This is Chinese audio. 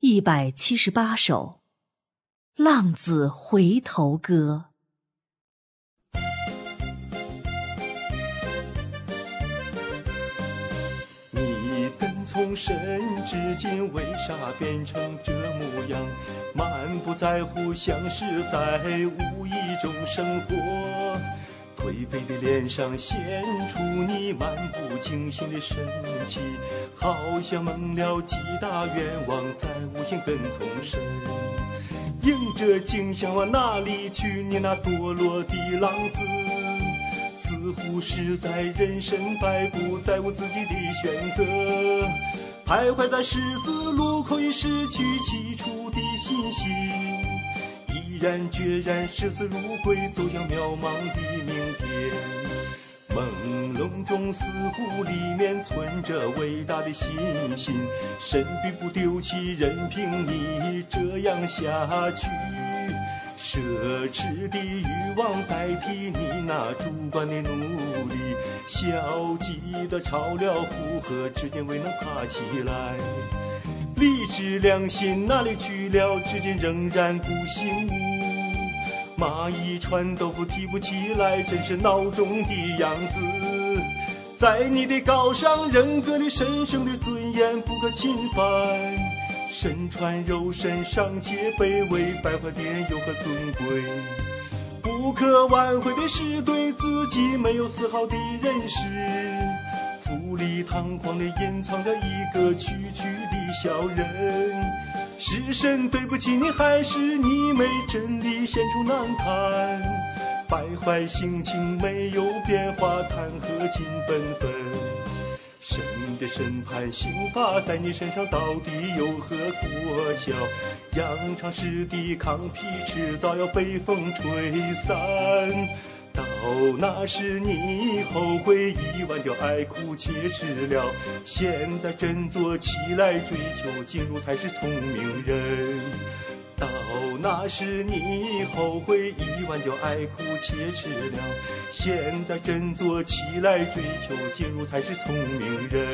一百七十八首《浪子回头歌》。你跟从神至今，为啥变成这模样？满不在乎，像是在无意中生活。颓废的脸上显出你漫不经心的神气，好像蒙了几大愿望，再无心跟从神。迎着景象往哪里去？你那堕落的浪子，似乎是在人生摆布，再无自己的选择，徘徊在十字路口，已失去起初的信心。毅然决然，视死如归，走向渺茫的。朦胧中，似乎里面存着伟大的信心。神并不丢弃，任凭你这样下去。奢侈的欲望代替你那主观的努力，消极的朝了负荷，至今未能爬起来。理智良心哪里去了？至今仍然不醒悟。蚂蚁穿豆腐提不起来，真是孬种的样子。在你的高尚人格里，神圣的尊严不可侵犯。身穿肉身尚且卑微，败坏的人又何尊贵？不可挽回的是对自己没有丝毫的认识。富丽堂皇的隐藏着一个区区的小人，是神对不起你，还是你没真理显出难堪？败坏心情没有变化，谈何尽本分？神的审判刑罚在你身上到底有何果效？扬长式的抗皮迟早要被风吹散。到那时你后悔已忘掉爱哭且吃了，现在振作起来追求进入才是聪明人。到那时你后悔已忘掉爱哭且吃了，现在振作起来追求进入才是聪明人。